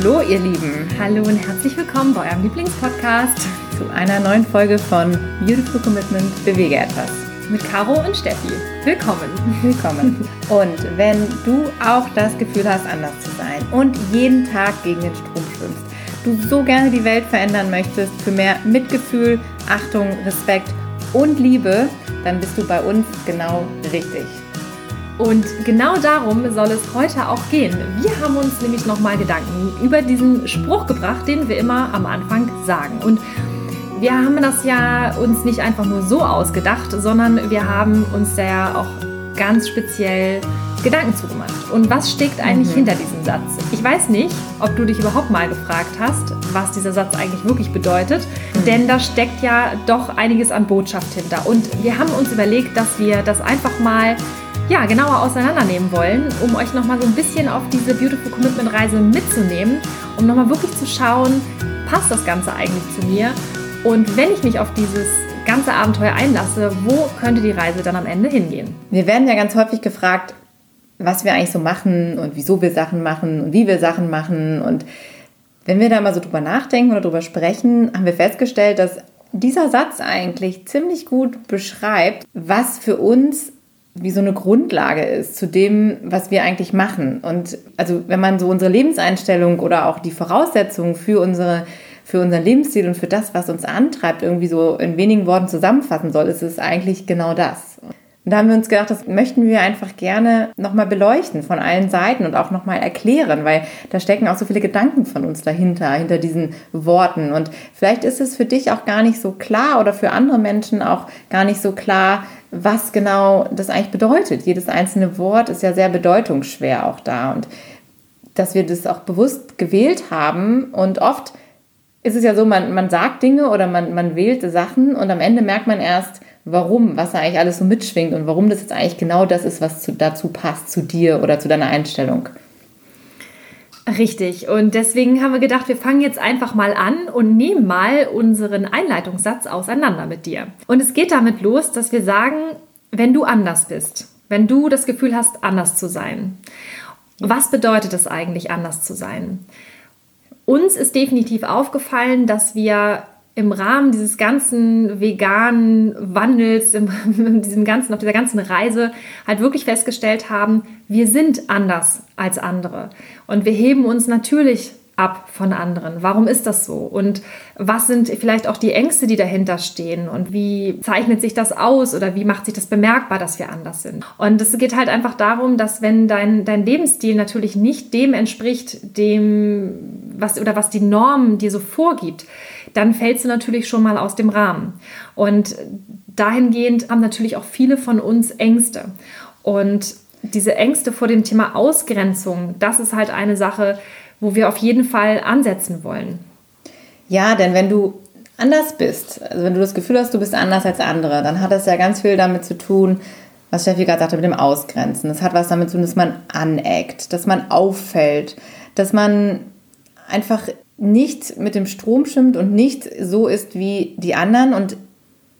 Hallo ihr Lieben, hallo und herzlich willkommen bei eurem Lieblingspodcast zu einer neuen Folge von Beautiful Commitment Bewege etwas mit Caro und Steffi. Willkommen. Willkommen. Und wenn du auch das Gefühl hast, anders zu sein und jeden Tag gegen den Strom schwimmst, du so gerne die Welt verändern möchtest für mehr Mitgefühl, Achtung, Respekt und Liebe, dann bist du bei uns genau richtig. Und genau darum soll es heute auch gehen. Wir haben uns nämlich nochmal Gedanken über diesen Spruch gebracht, den wir immer am Anfang sagen. Und wir haben das ja uns nicht einfach nur so ausgedacht, sondern wir haben uns ja auch ganz speziell Gedanken zugemacht. Und was steckt eigentlich mhm. hinter diesem Satz? Ich weiß nicht, ob du dich überhaupt mal gefragt hast, was dieser Satz eigentlich wirklich bedeutet, mhm. denn da steckt ja doch einiges an Botschaft hinter. Und wir haben uns überlegt, dass wir das einfach mal ja, genauer auseinandernehmen wollen, um euch nochmal so ein bisschen auf diese Beautiful Commitment Reise mitzunehmen, um nochmal wirklich zu schauen, passt das Ganze eigentlich zu mir? Und wenn ich mich auf dieses ganze Abenteuer einlasse, wo könnte die Reise dann am Ende hingehen? Wir werden ja ganz häufig gefragt, was wir eigentlich so machen und wieso wir Sachen machen und wie wir Sachen machen. Und wenn wir da mal so drüber nachdenken oder drüber sprechen, haben wir festgestellt, dass dieser Satz eigentlich ziemlich gut beschreibt, was für uns wie so eine Grundlage ist zu dem, was wir eigentlich machen. Und also wenn man so unsere Lebenseinstellung oder auch die Voraussetzungen für unsere für unseren Lebensstil und für das, was uns antreibt, irgendwie so in wenigen Worten zusammenfassen soll, ist es eigentlich genau das. Und da haben wir uns gedacht, das möchten wir einfach gerne nochmal beleuchten von allen Seiten und auch nochmal erklären, weil da stecken auch so viele Gedanken von uns dahinter, hinter diesen Worten. Und vielleicht ist es für dich auch gar nicht so klar oder für andere Menschen auch gar nicht so klar, was genau das eigentlich bedeutet. Jedes einzelne Wort ist ja sehr bedeutungsschwer auch da und dass wir das auch bewusst gewählt haben und oft ist es ja so, man, man sagt Dinge oder man, man wählt Sachen und am Ende merkt man erst, warum, was da eigentlich alles so mitschwingt und warum das jetzt eigentlich genau das ist, was zu, dazu passt, zu dir oder zu deiner Einstellung. Richtig. Und deswegen haben wir gedacht, wir fangen jetzt einfach mal an und nehmen mal unseren Einleitungssatz auseinander mit dir. Und es geht damit los, dass wir sagen, wenn du anders bist, wenn du das Gefühl hast, anders zu sein. Was bedeutet es eigentlich, anders zu sein? Uns ist definitiv aufgefallen, dass wir im Rahmen dieses ganzen veganen Wandels, in diesem ganzen, auf dieser ganzen Reise halt wirklich festgestellt haben, wir sind anders als andere. Und wir heben uns natürlich ab von anderen. Warum ist das so? Und was sind vielleicht auch die Ängste, die dahinter stehen? Und wie zeichnet sich das aus oder wie macht sich das bemerkbar, dass wir anders sind? Und es geht halt einfach darum, dass wenn dein, dein Lebensstil natürlich nicht dem entspricht, dem, was oder was die Norm dir so vorgibt, dann fällst du natürlich schon mal aus dem Rahmen. Und dahingehend haben natürlich auch viele von uns Ängste. Und diese Ängste vor dem Thema Ausgrenzung, das ist halt eine Sache, wo wir auf jeden Fall ansetzen wollen. Ja, denn wenn du anders bist, also wenn du das Gefühl hast, du bist anders als andere, dann hat das ja ganz viel damit zu tun, was Steffi gerade sagte, mit dem Ausgrenzen. Das hat was damit zu tun, dass man aneckt, dass man auffällt, dass man einfach nicht mit dem Strom schwimmt und nicht so ist wie die anderen. Und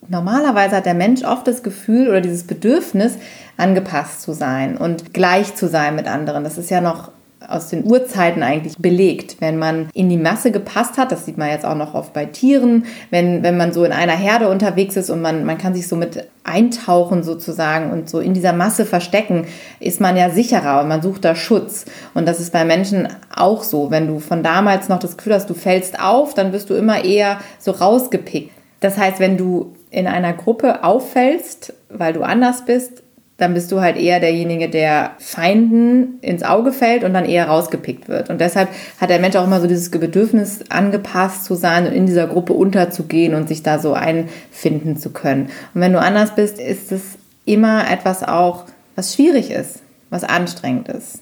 normalerweise hat der Mensch oft das Gefühl oder dieses Bedürfnis, angepasst zu sein und gleich zu sein mit anderen. Das ist ja noch aus den Urzeiten eigentlich belegt. Wenn man in die Masse gepasst hat, das sieht man jetzt auch noch oft bei Tieren, wenn, wenn man so in einer Herde unterwegs ist und man, man kann sich so mit eintauchen sozusagen und so in dieser Masse verstecken, ist man ja sicherer und man sucht da Schutz. Und das ist bei Menschen auch so. Wenn du von damals noch das Gefühl hast, du fällst auf, dann wirst du immer eher so rausgepickt. Das heißt, wenn du in einer Gruppe auffällst, weil du anders bist, dann bist du halt eher derjenige, der Feinden ins Auge fällt und dann eher rausgepickt wird. Und deshalb hat der Mensch auch immer so dieses Bedürfnis, angepasst zu sein und in dieser Gruppe unterzugehen und sich da so einfinden zu können. Und wenn du anders bist, ist es immer etwas auch, was schwierig ist, was anstrengend ist.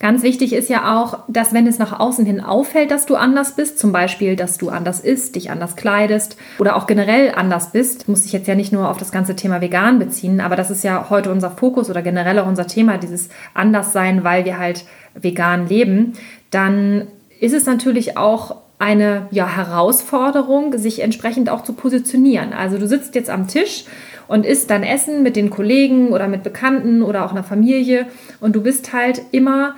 Ganz wichtig ist ja auch, dass wenn es nach außen hin auffällt, dass du anders bist, zum Beispiel, dass du anders isst, dich anders kleidest oder auch generell anders bist, muss ich jetzt ja nicht nur auf das ganze Thema vegan beziehen, aber das ist ja heute unser Fokus oder generell auch unser Thema, dieses Anderssein, weil wir halt vegan leben, dann ist es natürlich auch eine ja, Herausforderung, sich entsprechend auch zu positionieren. Also du sitzt jetzt am Tisch und isst dein Essen mit den Kollegen oder mit Bekannten oder auch einer Familie und du bist halt immer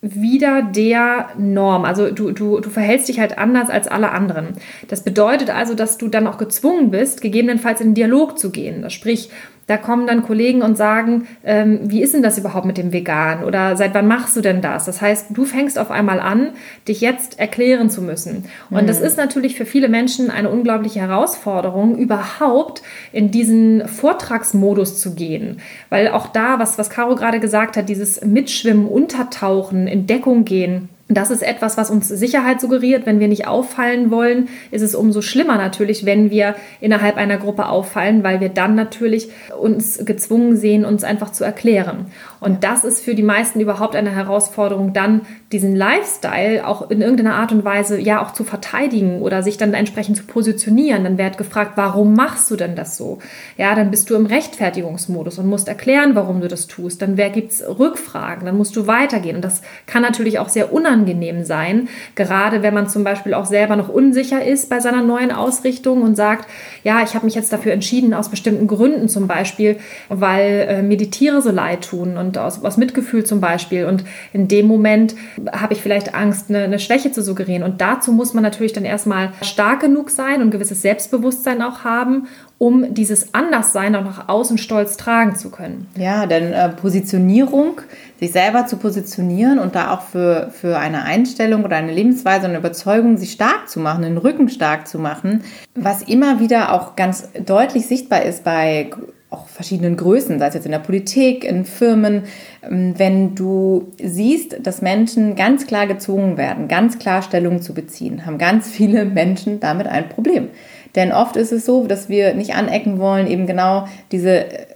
wieder der Norm. Also du, du, du verhältst dich halt anders als alle anderen. Das bedeutet also, dass du dann auch gezwungen bist, gegebenenfalls in den Dialog zu gehen. Sprich, da kommen dann Kollegen und sagen, ähm, wie ist denn das überhaupt mit dem Vegan? Oder seit wann machst du denn das? Das heißt, du fängst auf einmal an, dich jetzt erklären zu müssen. Und mhm. das ist natürlich für viele Menschen eine unglaubliche Herausforderung, überhaupt in diesen Vortragsmodus zu gehen. Weil auch da, was, was Caro gerade gesagt hat, dieses Mitschwimmen, Untertauchen, in Deckung gehen, das ist etwas, was uns Sicherheit suggeriert. Wenn wir nicht auffallen wollen, ist es umso schlimmer natürlich, wenn wir innerhalb einer Gruppe auffallen, weil wir dann natürlich uns gezwungen sehen, uns einfach zu erklären. Und das ist für die meisten überhaupt eine Herausforderung, dann diesen Lifestyle auch in irgendeiner Art und Weise ja auch zu verteidigen oder sich dann entsprechend zu positionieren. Dann wird gefragt, warum machst du denn das so? Ja, dann bist du im Rechtfertigungsmodus und musst erklären, warum du das tust. Dann gibt es Rückfragen, dann musst du weitergehen. Und das kann natürlich auch sehr unangenehm sein, gerade wenn man zum Beispiel auch selber noch unsicher ist bei seiner neuen Ausrichtung und sagt, ja, ich habe mich jetzt dafür entschieden, aus bestimmten Gründen zum Beispiel, weil äh, mir die Tiere so leid tun und aus, aus Mitgefühl zum Beispiel. Und in dem Moment habe ich vielleicht Angst, eine, eine Schwäche zu suggerieren. Und dazu muss man natürlich dann erstmal stark genug sein und gewisses Selbstbewusstsein auch haben, um dieses Anderssein auch nach außen stolz tragen zu können. Ja, denn äh, Positionierung, sich selber zu positionieren und da auch für, für eine Einstellung oder eine Lebensweise und eine Überzeugung sich stark zu machen, den Rücken stark zu machen, was immer wieder auch ganz deutlich sichtbar ist bei auch verschiedenen Größen, sei es jetzt in der Politik, in Firmen, ähm, wenn du siehst, dass Menschen ganz klar gezwungen werden, ganz klar Stellung zu beziehen, haben ganz viele Menschen damit ein Problem. Denn oft ist es so, dass wir nicht anecken wollen, eben genau diese äh,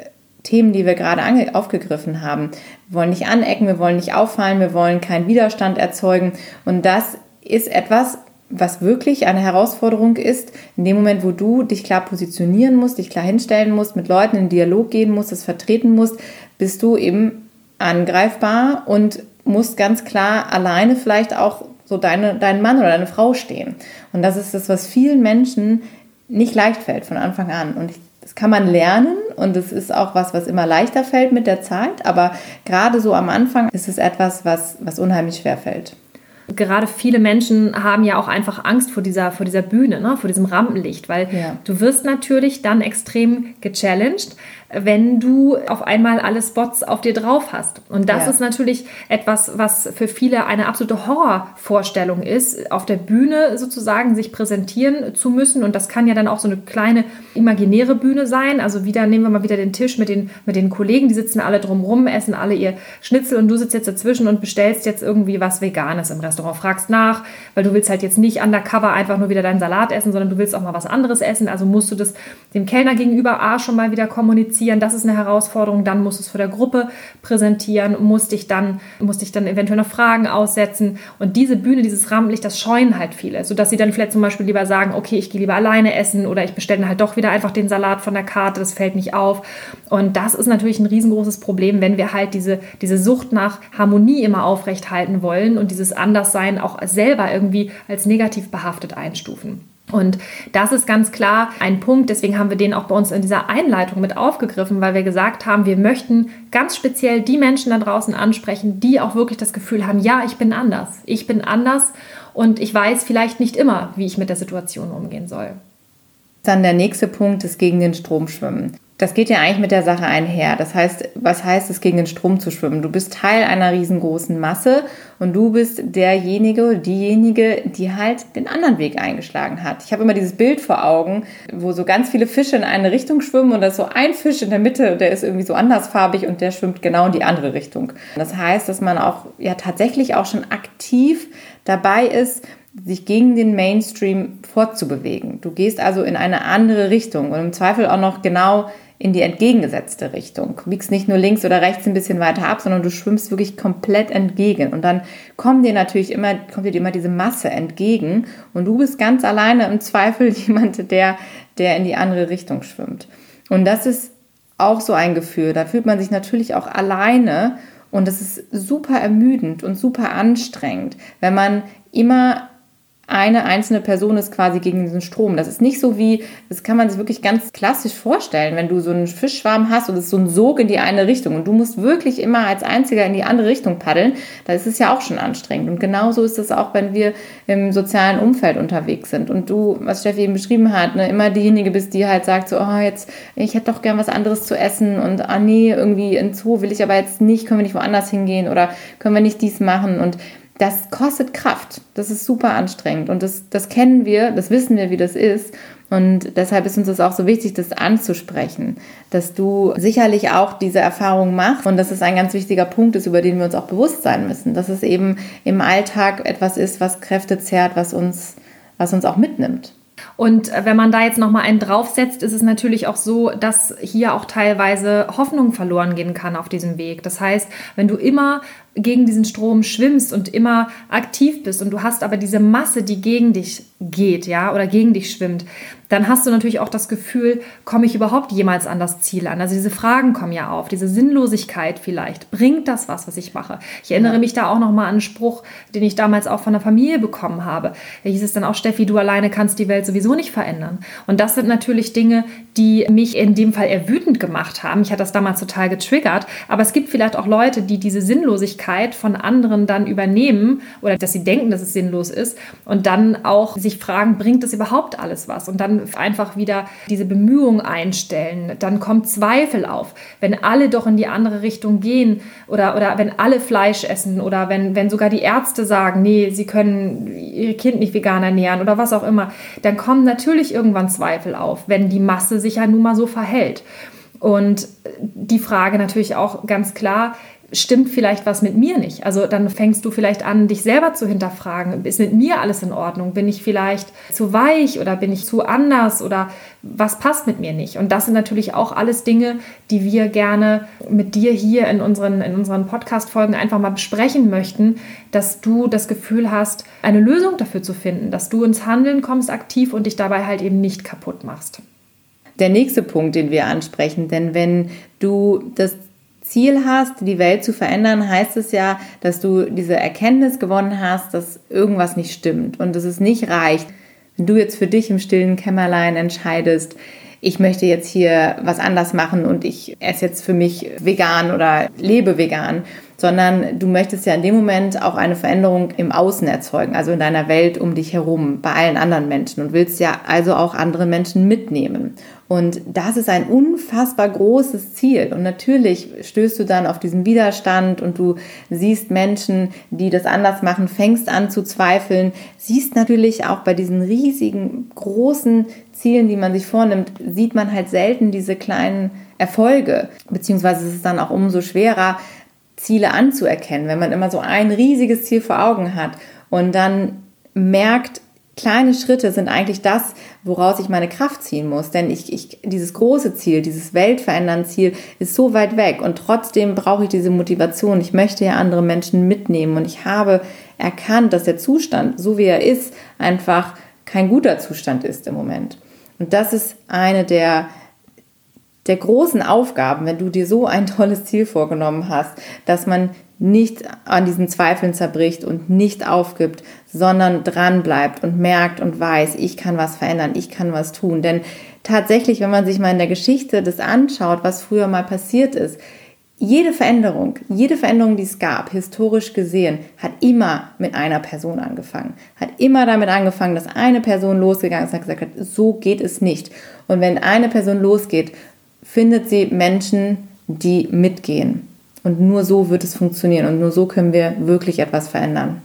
Themen, die wir gerade aufgegriffen haben. Wir wollen nicht anecken, wir wollen nicht auffallen, wir wollen keinen Widerstand erzeugen. Und das ist etwas, was wirklich eine Herausforderung ist, in dem Moment, wo du dich klar positionieren musst, dich klar hinstellen musst, mit Leuten in Dialog gehen musst, das vertreten musst, bist du eben angreifbar und musst ganz klar alleine vielleicht auch so deine, deinen Mann oder deine Frau stehen. Und das ist das, was vielen Menschen nicht leicht fällt von Anfang an. Und das kann man lernen und es ist auch was, was immer leichter fällt mit der Zeit. Aber gerade so am Anfang ist es etwas, was, was unheimlich schwer fällt gerade viele Menschen haben ja auch einfach Angst vor dieser, vor dieser Bühne, ne? vor diesem Rampenlicht, weil ja. du wirst natürlich dann extrem gechallenged wenn du auf einmal alle Spots auf dir drauf hast. Und das ja. ist natürlich etwas, was für viele eine absolute Horrorvorstellung ist, auf der Bühne sozusagen sich präsentieren zu müssen. Und das kann ja dann auch so eine kleine imaginäre Bühne sein. Also wieder nehmen wir mal wieder den Tisch mit den, mit den Kollegen, die sitzen alle drumrum, essen alle ihr Schnitzel und du sitzt jetzt dazwischen und bestellst jetzt irgendwie was Veganes im Restaurant, fragst nach, weil du willst halt jetzt nicht undercover einfach nur wieder deinen Salat essen, sondern du willst auch mal was anderes essen. Also musst du das dem Kellner gegenüber A schon mal wieder kommunizieren präsentieren, das ist eine Herausforderung, dann musst du es vor der Gruppe präsentieren, musst dich dann, musst dich dann eventuell noch Fragen aussetzen. Und diese Bühne, dieses Rampenlicht, das scheuen halt viele, sodass sie dann vielleicht zum Beispiel lieber sagen, okay, ich gehe lieber alleine essen oder ich bestelle halt doch wieder einfach den Salat von der Karte, das fällt nicht auf. Und das ist natürlich ein riesengroßes Problem, wenn wir halt diese, diese Sucht nach Harmonie immer aufrecht halten wollen und dieses Anderssein auch selber irgendwie als negativ behaftet einstufen. Und das ist ganz klar ein Punkt, deswegen haben wir den auch bei uns in dieser Einleitung mit aufgegriffen, weil wir gesagt haben, wir möchten ganz speziell die Menschen da draußen ansprechen, die auch wirklich das Gefühl haben, ja, ich bin anders. Ich bin anders und ich weiß vielleicht nicht immer, wie ich mit der Situation umgehen soll. Dann der nächste Punkt ist gegen den Strom schwimmen das geht ja eigentlich mit der Sache einher. Das heißt, was heißt es, gegen den Strom zu schwimmen? Du bist Teil einer riesengroßen Masse und du bist derjenige, diejenige, die halt den anderen Weg eingeschlagen hat. Ich habe immer dieses Bild vor Augen, wo so ganz viele Fische in eine Richtung schwimmen und da ist so ein Fisch in der Mitte, der ist irgendwie so andersfarbig und der schwimmt genau in die andere Richtung. Das heißt, dass man auch ja tatsächlich auch schon aktiv dabei ist, sich gegen den Mainstream fortzubewegen. Du gehst also in eine andere Richtung und im Zweifel auch noch genau in die entgegengesetzte Richtung. Du biegst nicht nur links oder rechts ein bisschen weiter ab, sondern du schwimmst wirklich komplett entgegen. Und dann kommt dir natürlich immer, kommt dir immer diese Masse entgegen und du bist ganz alleine im Zweifel jemand, der, der in die andere Richtung schwimmt. Und das ist auch so ein Gefühl. Da fühlt man sich natürlich auch alleine und das ist super ermüdend und super anstrengend, wenn man immer eine einzelne Person ist quasi gegen diesen Strom. Das ist nicht so wie, das kann man sich wirklich ganz klassisch vorstellen, wenn du so einen Fischschwarm hast und es ist so ein Sog in die eine Richtung und du musst wirklich immer als Einziger in die andere Richtung paddeln, da ist es ja auch schon anstrengend. Und genauso ist es auch, wenn wir im sozialen Umfeld unterwegs sind und du, was Steffi eben beschrieben hat, ne, immer diejenige bist, die halt sagt so, oh, jetzt, ich hätte doch gern was anderes zu essen und ah nee, irgendwie in Zoo will ich aber jetzt nicht, können wir nicht woanders hingehen oder können wir nicht dies machen und das kostet Kraft. Das ist super anstrengend. Und das, das kennen wir, das wissen wir, wie das ist. Und deshalb ist uns das auch so wichtig, das anzusprechen, dass du sicherlich auch diese Erfahrung machst und dass es ein ganz wichtiger Punkt ist, über den wir uns auch bewusst sein müssen, dass es eben im Alltag etwas ist, was Kräfte zehrt, was uns, was uns auch mitnimmt. Und äh, wenn man da jetzt nochmal einen draufsetzt, ist es natürlich auch so, dass hier auch teilweise Hoffnung verloren gehen kann auf diesem Weg. Das heißt, wenn du immer gegen diesen Strom schwimmst und immer aktiv bist und du hast aber diese Masse, die gegen dich geht, ja, oder gegen dich schwimmt, dann hast du natürlich auch das Gefühl, komme ich überhaupt jemals an das Ziel an? Also diese Fragen kommen ja auf, diese Sinnlosigkeit vielleicht. Bringt das was, was ich mache? Ich erinnere ja. mich da auch noch mal an einen Spruch, den ich damals auch von der Familie bekommen habe. Da hieß es dann auch, Steffi, du alleine kannst die Welt sowieso nicht verändern. Und das sind natürlich Dinge, die mich in dem Fall eher wütend gemacht haben. Ich hatte das damals total getriggert. Aber es gibt vielleicht auch Leute, die diese Sinnlosigkeit von anderen dann übernehmen oder dass sie denken, dass es sinnlos ist und dann auch sich fragen, bringt das überhaupt alles was? Und dann einfach wieder diese Bemühungen einstellen. Dann kommt Zweifel auf. Wenn alle doch in die andere Richtung gehen oder, oder wenn alle Fleisch essen oder wenn, wenn sogar die Ärzte sagen, nee, sie können ihr Kind nicht vegan ernähren oder was auch immer, dann kommen natürlich irgendwann Zweifel auf, wenn die Masse sich ja nun mal so verhält. Und die Frage natürlich auch ganz klar, stimmt vielleicht was mit mir nicht. Also dann fängst du vielleicht an, dich selber zu hinterfragen. Ist mit mir alles in Ordnung? Bin ich vielleicht zu weich oder bin ich zu anders oder was passt mit mir nicht? Und das sind natürlich auch alles Dinge, die wir gerne mit dir hier in unseren, in unseren Podcast-Folgen einfach mal besprechen möchten, dass du das Gefühl hast, eine Lösung dafür zu finden, dass du ins Handeln kommst aktiv und dich dabei halt eben nicht kaputt machst. Der nächste Punkt, den wir ansprechen, denn wenn du das Ziel hast, die Welt zu verändern, heißt es ja, dass du diese Erkenntnis gewonnen hast, dass irgendwas nicht stimmt und dass es nicht reicht. Wenn du jetzt für dich im stillen Kämmerlein entscheidest, ich möchte jetzt hier was anders machen und ich esse jetzt für mich vegan oder lebe vegan, sondern du möchtest ja in dem Moment auch eine Veränderung im Außen erzeugen, also in deiner Welt um dich herum, bei allen anderen Menschen und willst ja also auch andere Menschen mitnehmen. Und das ist ein unfassbar großes Ziel. Und natürlich stößt du dann auf diesen Widerstand und du siehst Menschen, die das anders machen, fängst an zu zweifeln, siehst natürlich auch bei diesen riesigen, großen Zielen, die man sich vornimmt, sieht man halt selten diese kleinen Erfolge, beziehungsweise ist es dann auch umso schwerer, Ziele anzuerkennen, wenn man immer so ein riesiges Ziel vor Augen hat und dann merkt, kleine Schritte sind eigentlich das, woraus ich meine Kraft ziehen muss. Denn ich, ich, dieses große Ziel, dieses weltverändernde Ziel ist so weit weg und trotzdem brauche ich diese Motivation. Ich möchte ja andere Menschen mitnehmen und ich habe erkannt, dass der Zustand, so wie er ist, einfach kein guter Zustand ist im Moment. Und das ist eine der der großen Aufgaben, wenn du dir so ein tolles Ziel vorgenommen hast, dass man nicht an diesen Zweifeln zerbricht und nicht aufgibt, sondern dran bleibt und merkt und weiß, ich kann was verändern, ich kann was tun. Denn tatsächlich, wenn man sich mal in der Geschichte das anschaut, was früher mal passiert ist, jede Veränderung, jede Veränderung, die es gab, historisch gesehen, hat immer mit einer Person angefangen. Hat immer damit angefangen, dass eine Person losgegangen ist und gesagt hat, so geht es nicht. Und wenn eine Person losgeht findet sie Menschen, die mitgehen. Und nur so wird es funktionieren und nur so können wir wirklich etwas verändern.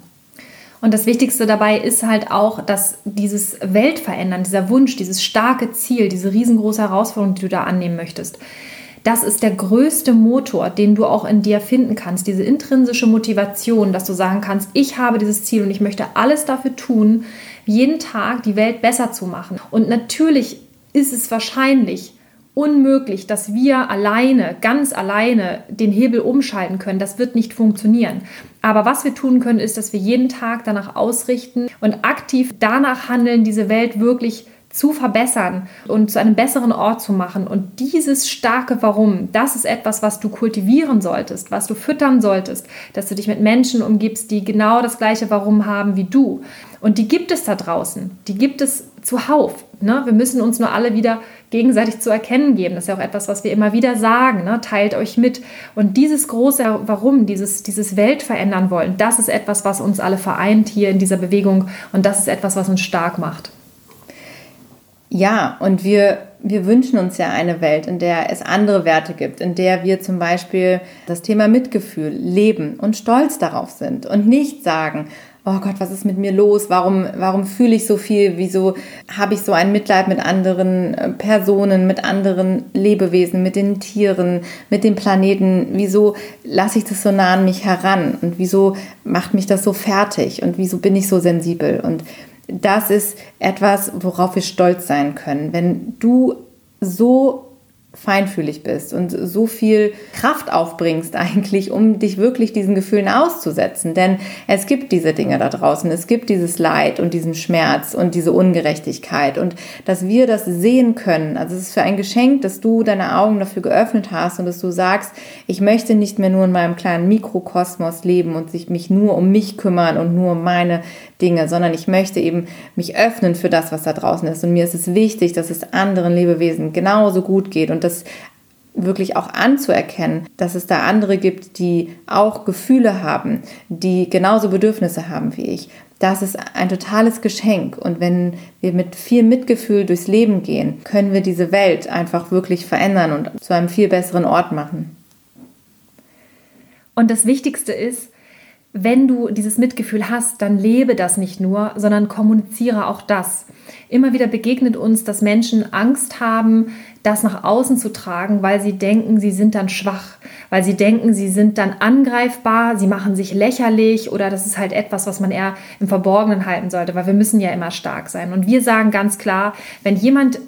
Und das Wichtigste dabei ist halt auch, dass dieses Weltverändern, dieser Wunsch, dieses starke Ziel, diese riesengroße Herausforderung, die du da annehmen möchtest, das ist der größte Motor, den du auch in dir finden kannst. Diese intrinsische Motivation, dass du sagen kannst, ich habe dieses Ziel und ich möchte alles dafür tun, jeden Tag die Welt besser zu machen. Und natürlich ist es wahrscheinlich unmöglich, dass wir alleine, ganz alleine den Hebel umschalten können. Das wird nicht funktionieren. Aber was wir tun können, ist, dass wir jeden Tag danach ausrichten und aktiv danach handeln, diese Welt wirklich zu verbessern und zu einem besseren Ort zu machen. Und dieses starke Warum, das ist etwas, was du kultivieren solltest, was du füttern solltest, dass du dich mit Menschen umgibst, die genau das gleiche Warum haben wie du. Und die gibt es da draußen, die gibt es zuhauf. Ne? Wir müssen uns nur alle wieder gegenseitig zu erkennen geben. Das ist ja auch etwas, was wir immer wieder sagen. Ne? Teilt euch mit. Und dieses große Warum, dieses, dieses Welt verändern wollen, das ist etwas, was uns alle vereint hier in dieser Bewegung. Und das ist etwas, was uns stark macht. Ja, und wir, wir wünschen uns ja eine Welt, in der es andere Werte gibt, in der wir zum Beispiel das Thema Mitgefühl leben und stolz darauf sind und nicht sagen, oh Gott, was ist mit mir los? Warum, warum fühle ich so viel? Wieso habe ich so ein Mitleid mit anderen äh, Personen, mit anderen Lebewesen, mit den Tieren, mit dem Planeten? Wieso lasse ich das so nah an mich heran? Und wieso macht mich das so fertig? Und wieso bin ich so sensibel? Und das ist etwas, worauf wir stolz sein können. Wenn du so feinfühlig bist und so viel Kraft aufbringst eigentlich, um dich wirklich diesen Gefühlen auszusetzen. Denn es gibt diese Dinge da draußen, es gibt dieses Leid und diesen Schmerz und diese Ungerechtigkeit und dass wir das sehen können. Also es ist für ein Geschenk, dass du deine Augen dafür geöffnet hast und dass du sagst, ich möchte nicht mehr nur in meinem kleinen Mikrokosmos leben und sich mich nur um mich kümmern und nur um meine Dinge, sondern ich möchte eben mich öffnen für das, was da draußen ist. Und mir ist es wichtig, dass es anderen Lebewesen genauso gut geht und das wirklich auch anzuerkennen, dass es da andere gibt, die auch Gefühle haben, die genauso Bedürfnisse haben wie ich. Das ist ein totales Geschenk. Und wenn wir mit viel Mitgefühl durchs Leben gehen, können wir diese Welt einfach wirklich verändern und zu einem viel besseren Ort machen. Und das Wichtigste ist, wenn du dieses Mitgefühl hast, dann lebe das nicht nur, sondern kommuniziere auch das. Immer wieder begegnet uns, dass Menschen Angst haben, das nach außen zu tragen, weil sie denken, sie sind dann schwach, weil sie denken, sie sind dann angreifbar, sie machen sich lächerlich oder das ist halt etwas, was man eher im Verborgenen halten sollte, weil wir müssen ja immer stark sein. Und wir sagen ganz klar, wenn jemand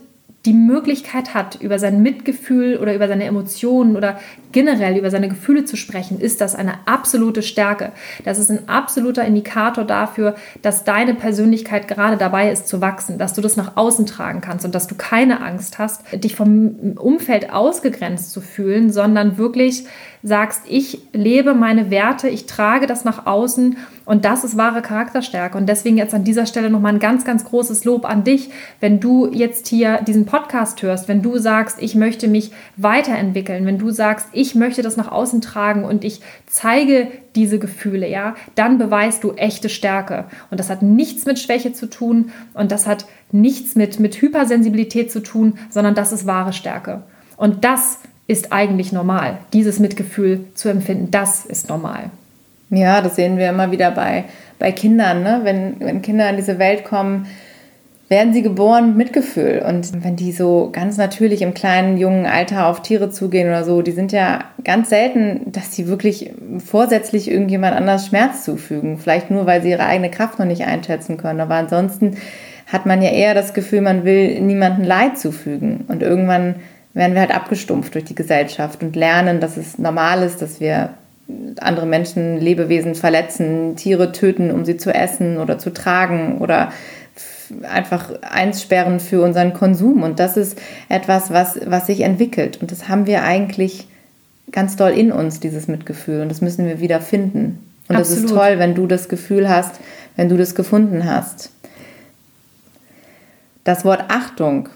die Möglichkeit hat, über sein Mitgefühl oder über seine Emotionen oder generell über seine Gefühle zu sprechen, ist das eine absolute Stärke. Das ist ein absoluter Indikator dafür, dass deine Persönlichkeit gerade dabei ist zu wachsen, dass du das nach außen tragen kannst und dass du keine Angst hast, dich vom Umfeld ausgegrenzt zu fühlen, sondern wirklich sagst, ich lebe meine Werte, ich trage das nach außen und das ist wahre Charakterstärke. Und deswegen jetzt an dieser Stelle nochmal ein ganz, ganz großes Lob an dich, wenn du jetzt hier diesen Podcast hörst, wenn du sagst, ich möchte mich weiterentwickeln, wenn du sagst, ich möchte das nach außen tragen und ich zeige diese Gefühle, ja, dann beweist du echte Stärke. Und das hat nichts mit Schwäche zu tun und das hat nichts mit, mit Hypersensibilität zu tun, sondern das ist wahre Stärke. Und das ist eigentlich normal. Dieses Mitgefühl zu empfinden, das ist normal. Ja, das sehen wir immer wieder bei, bei Kindern. Ne? Wenn, wenn Kinder in diese Welt kommen, werden sie geboren mit Mitgefühl. Und wenn die so ganz natürlich im kleinen, jungen Alter auf Tiere zugehen oder so, die sind ja ganz selten, dass sie wirklich vorsätzlich irgendjemand anders Schmerz zufügen. Vielleicht nur, weil sie ihre eigene Kraft noch nicht einschätzen können. Aber ansonsten hat man ja eher das Gefühl, man will niemandem Leid zufügen. Und irgendwann werden wir halt abgestumpft durch die Gesellschaft und lernen, dass es normal ist, dass wir andere Menschen, Lebewesen verletzen, Tiere töten, um sie zu essen oder zu tragen oder einfach einsperren für unseren Konsum. Und das ist etwas, was, was sich entwickelt. Und das haben wir eigentlich ganz doll in uns, dieses Mitgefühl. Und das müssen wir wieder finden. Und es ist toll, wenn du das Gefühl hast, wenn du das gefunden hast. Das Wort Achtung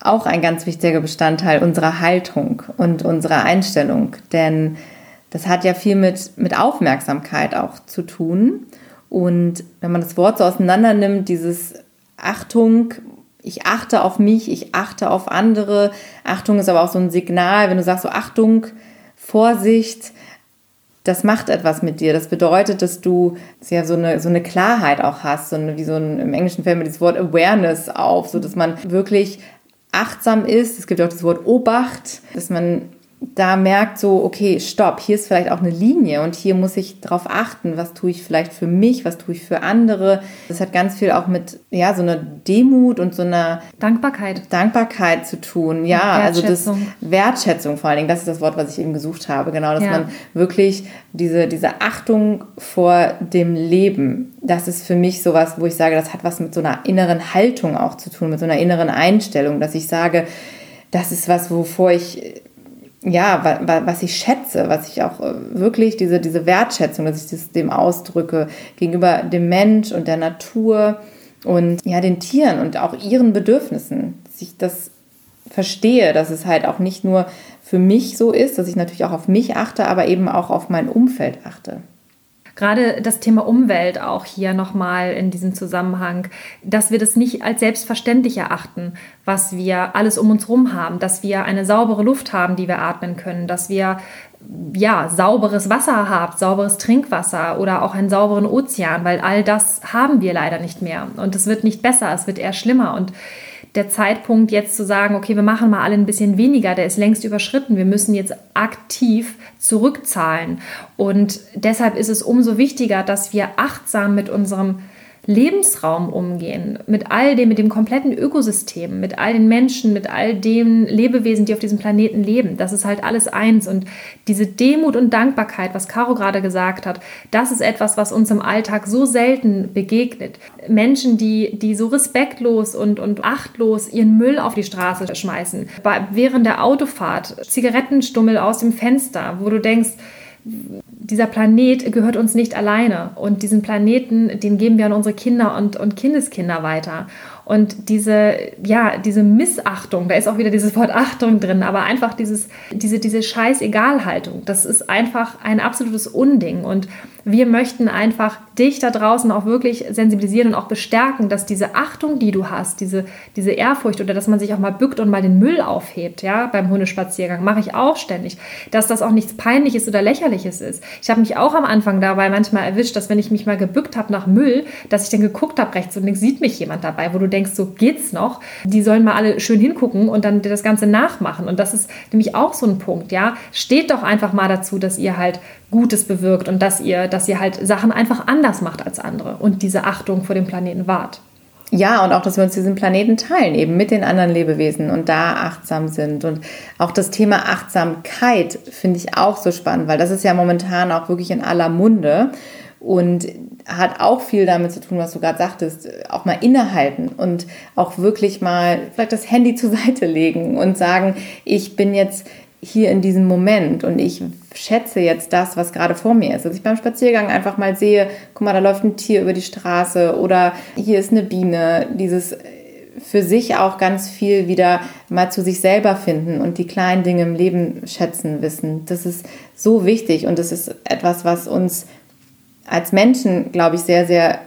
auch ein ganz wichtiger Bestandteil unserer Haltung und unserer Einstellung, denn das hat ja viel mit, mit Aufmerksamkeit auch zu tun. Und wenn man das Wort so auseinander nimmt, dieses Achtung, ich achte auf mich, ich achte auf andere. Achtung ist aber auch so ein Signal, wenn du sagst so Achtung, Vorsicht, das macht etwas mit dir. Das bedeutet, dass du ja so eine, so eine Klarheit auch hast, so eine, wie so ein, im Englischen fällt mir das Wort Awareness auf, so dass man wirklich achtsam ist. Es gibt auch das Wort Obacht, dass man da merkt so, okay, stopp, hier ist vielleicht auch eine Linie und hier muss ich darauf achten, was tue ich vielleicht für mich, was tue ich für andere. Das hat ganz viel auch mit, ja, so einer Demut und so einer Dankbarkeit. Dankbarkeit zu tun. Ja, also das Wertschätzung vor allen Dingen, das ist das Wort, was ich eben gesucht habe. Genau, dass ja. man wirklich diese, diese Achtung vor dem Leben, das ist für mich sowas, wo ich sage, das hat was mit so einer inneren Haltung auch zu tun, mit so einer inneren Einstellung, dass ich sage, das ist was, wovor ich ja, was ich schätze, was ich auch äh, wirklich, diese, diese Wertschätzung, dass ich das dem ausdrücke, gegenüber dem Mensch und der Natur und ja, den Tieren und auch ihren Bedürfnissen, dass ich das verstehe, dass es halt auch nicht nur für mich so ist, dass ich natürlich auch auf mich achte, aber eben auch auf mein Umfeld achte. Gerade das Thema Umwelt auch hier nochmal in diesem Zusammenhang, dass wir das nicht als selbstverständlich erachten, was wir alles um uns herum haben, dass wir eine saubere Luft haben, die wir atmen können, dass wir ja, sauberes Wasser haben, sauberes Trinkwasser oder auch einen sauberen Ozean, weil all das haben wir leider nicht mehr. Und es wird nicht besser, es wird eher schlimmer. Und der Zeitpunkt jetzt zu sagen, okay, wir machen mal alle ein bisschen weniger, der ist längst überschritten. Wir müssen jetzt aktiv zurückzahlen. Und deshalb ist es umso wichtiger, dass wir achtsam mit unserem Lebensraum umgehen, mit all dem, mit dem kompletten Ökosystem, mit all den Menschen, mit all den Lebewesen, die auf diesem Planeten leben. Das ist halt alles eins. Und diese Demut und Dankbarkeit, was Caro gerade gesagt hat, das ist etwas, was uns im Alltag so selten begegnet. Menschen, die, die so respektlos und, und achtlos ihren Müll auf die Straße schmeißen, während der Autofahrt, Zigarettenstummel aus dem Fenster, wo du denkst, dieser Planet gehört uns nicht alleine und diesen Planeten, den geben wir an unsere Kinder und, und Kindeskinder weiter. Und diese, ja, diese Missachtung, da ist auch wieder dieses Wort Achtung drin, aber einfach dieses, diese, diese Scheiß-Egal-Haltung, das ist einfach ein absolutes Unding. Und wir möchten einfach dich da draußen auch wirklich sensibilisieren und auch bestärken, dass diese Achtung, die du hast, diese, diese Ehrfurcht oder dass man sich auch mal bückt und mal den Müll aufhebt, ja, beim Hundespaziergang, mache ich auch ständig, dass das auch nichts Peinliches oder Lächerliches ist. Ich habe mich auch am Anfang dabei manchmal erwischt, dass wenn ich mich mal gebückt habe nach Müll, dass ich dann geguckt habe rechts und links sieht mich jemand dabei, wo du denkst, so geht's noch. Die sollen mal alle schön hingucken und dann das Ganze nachmachen. Und das ist nämlich auch so ein Punkt, ja. Steht doch einfach mal dazu, dass ihr halt Gutes bewirkt und dass ihr, dass ihr halt Sachen einfach anders macht als andere und diese Achtung vor dem Planeten wahrt. Ja, und auch, dass wir uns diesen Planeten teilen, eben mit den anderen Lebewesen und da achtsam sind. Und auch das Thema Achtsamkeit finde ich auch so spannend, weil das ist ja momentan auch wirklich in aller Munde und hat auch viel damit zu tun, was du gerade sagtest, auch mal innehalten und auch wirklich mal vielleicht das Handy zur Seite legen und sagen, ich bin jetzt hier in diesem Moment und ich schätze jetzt das, was gerade vor mir ist. Also ich beim Spaziergang einfach mal sehe, guck mal, da läuft ein Tier über die Straße oder hier ist eine Biene, dieses für sich auch ganz viel wieder mal zu sich selber finden und die kleinen Dinge im Leben schätzen wissen. Das ist so wichtig und das ist etwas, was uns als Menschen, glaube ich, sehr, sehr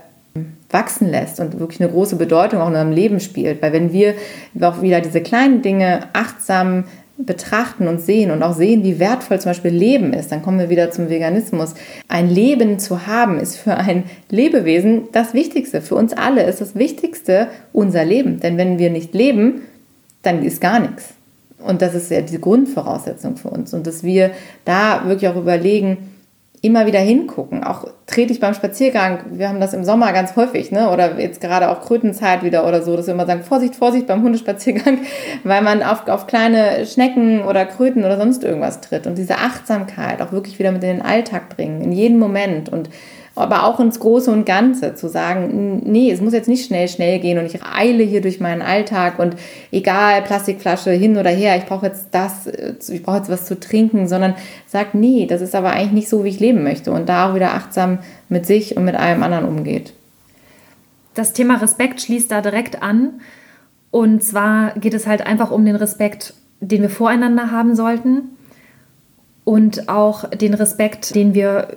wachsen lässt und wirklich eine große Bedeutung auch in unserem Leben spielt. Weil wenn wir auch wieder diese kleinen Dinge achtsam betrachten und sehen und auch sehen, wie wertvoll zum Beispiel Leben ist, dann kommen wir wieder zum Veganismus. Ein Leben zu haben ist für ein Lebewesen das Wichtigste. Für uns alle ist das Wichtigste unser Leben. Denn wenn wir nicht leben, dann ist gar nichts. Und das ist ja die Grundvoraussetzung für uns. Und dass wir da wirklich auch überlegen, immer wieder hingucken. Auch trete ich beim Spaziergang, wir haben das im Sommer ganz häufig, ne? oder jetzt gerade auch Krötenzeit wieder oder so, dass wir immer sagen, Vorsicht, Vorsicht beim Hundespaziergang, weil man auf, auf kleine Schnecken oder Kröten oder sonst irgendwas tritt. Und diese Achtsamkeit auch wirklich wieder mit in den Alltag bringen, in jeden Moment und aber auch ins Große und Ganze zu sagen, nee, es muss jetzt nicht schnell, schnell gehen und ich eile hier durch meinen Alltag und egal, Plastikflasche hin oder her, ich brauche jetzt das, ich brauche jetzt was zu trinken, sondern sagt, nee, das ist aber eigentlich nicht so, wie ich leben möchte und da auch wieder achtsam mit sich und mit allem anderen umgeht. Das Thema Respekt schließt da direkt an und zwar geht es halt einfach um den Respekt, den wir voreinander haben sollten und auch den Respekt, den wir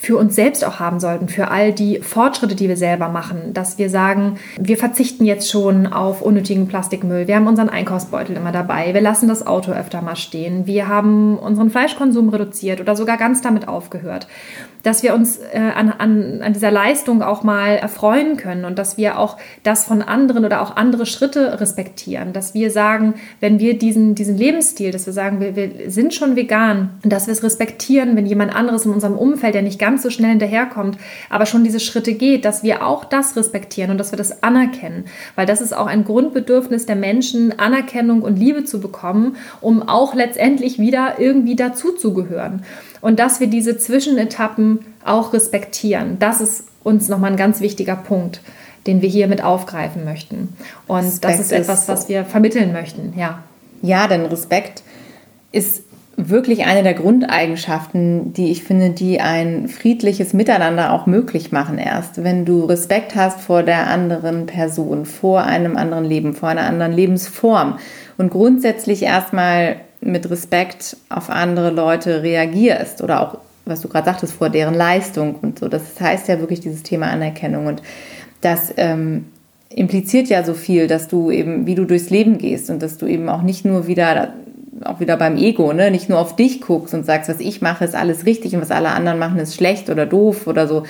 für uns selbst auch haben sollten, für all die Fortschritte, die wir selber machen, dass wir sagen, wir verzichten jetzt schon auf unnötigen Plastikmüll, wir haben unseren Einkaufsbeutel immer dabei, wir lassen das Auto öfter mal stehen, wir haben unseren Fleischkonsum reduziert oder sogar ganz damit aufgehört. Dass wir uns äh, an, an, an dieser Leistung auch mal erfreuen können und dass wir auch das von anderen oder auch andere Schritte respektieren. Dass wir sagen, wenn wir diesen, diesen Lebensstil, dass wir sagen, wir, wir sind schon vegan dass wir es respektieren, wenn jemand anderes in unserem Umfeld, der nicht ganz so schnell hinterherkommt, aber schon diese Schritte geht, dass wir auch das respektieren und dass wir das anerkennen. Weil das ist auch ein Grundbedürfnis der Menschen, Anerkennung und Liebe zu bekommen, um auch letztendlich wieder irgendwie dazuzugehören und dass wir diese Zwischenetappen auch respektieren. Das ist uns nochmal ein ganz wichtiger Punkt, den wir hier mit aufgreifen möchten. Und Respekt das ist etwas, was wir vermitteln möchten, ja. Ja, denn Respekt ist wirklich eine der Grundeigenschaften, die ich finde, die ein friedliches Miteinander auch möglich machen erst. Wenn du Respekt hast vor der anderen Person, vor einem anderen Leben, vor einer anderen Lebensform und grundsätzlich erstmal mit Respekt auf andere Leute reagierst oder auch, was du gerade sagtest, vor deren Leistung und so. Das heißt ja wirklich dieses Thema Anerkennung und das ähm, impliziert ja so viel, dass du eben, wie du durchs Leben gehst und dass du eben auch nicht nur wieder auch wieder beim Ego, ne, nicht nur auf dich guckst und sagst, was ich mache, ist alles richtig und was alle anderen machen, ist schlecht oder doof oder so.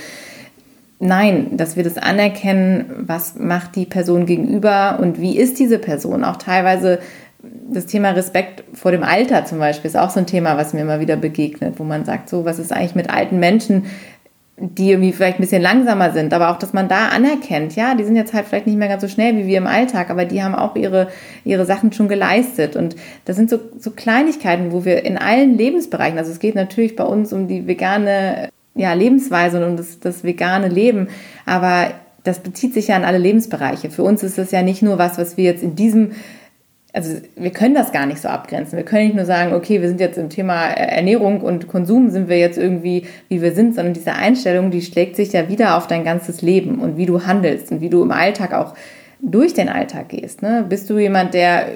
Nein, dass wir das anerkennen, was macht die Person gegenüber und wie ist diese Person. Auch teilweise das Thema Respekt vor dem Alter zum Beispiel ist auch so ein Thema, was mir immer wieder begegnet, wo man sagt, so, was ist eigentlich mit alten Menschen, die irgendwie vielleicht ein bisschen langsamer sind, aber auch, dass man da anerkennt, ja, die sind jetzt halt vielleicht nicht mehr ganz so schnell wie wir im Alltag, aber die haben auch ihre, ihre Sachen schon geleistet. Und das sind so, so Kleinigkeiten, wo wir in allen Lebensbereichen, also es geht natürlich bei uns um die vegane ja, Lebensweise und um das, das vegane Leben, aber das bezieht sich ja an alle Lebensbereiche. Für uns ist das ja nicht nur was, was wir jetzt in diesem also wir können das gar nicht so abgrenzen. Wir können nicht nur sagen, okay, wir sind jetzt im Thema Ernährung und Konsum sind wir jetzt irgendwie, wie wir sind, sondern diese Einstellung, die schlägt sich ja wieder auf dein ganzes Leben und wie du handelst und wie du im Alltag auch durch den Alltag gehst. Ne? Bist du jemand, der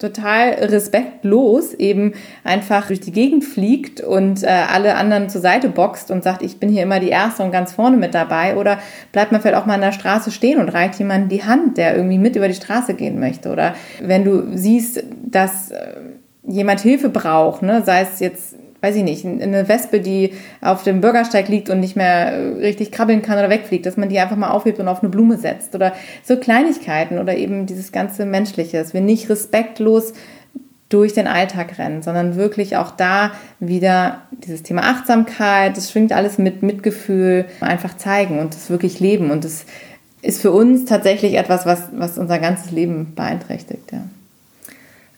total respektlos eben einfach durch die Gegend fliegt und äh, alle anderen zur Seite boxt und sagt, ich bin hier immer die Erste und ganz vorne mit dabei. Oder bleibt man vielleicht auch mal an der Straße stehen und reicht jemand die Hand, der irgendwie mit über die Straße gehen möchte. Oder wenn du siehst, dass äh, jemand Hilfe braucht, ne, sei es jetzt weiß ich nicht, eine Wespe, die auf dem Bürgersteig liegt und nicht mehr äh, richtig krabbeln kann oder wegfliegt, dass man die einfach mal aufhebt und auf eine Blume setzt oder so Kleinigkeiten oder eben dieses ganze Menschliche, dass wir nicht respektlos durch den Alltag rennen, sondern wirklich auch da wieder dieses Thema Achtsamkeit, das schwingt alles mit Mitgefühl, einfach zeigen und das wirklich leben und das ist für uns tatsächlich etwas, was, was unser ganzes Leben beeinträchtigt. Ja.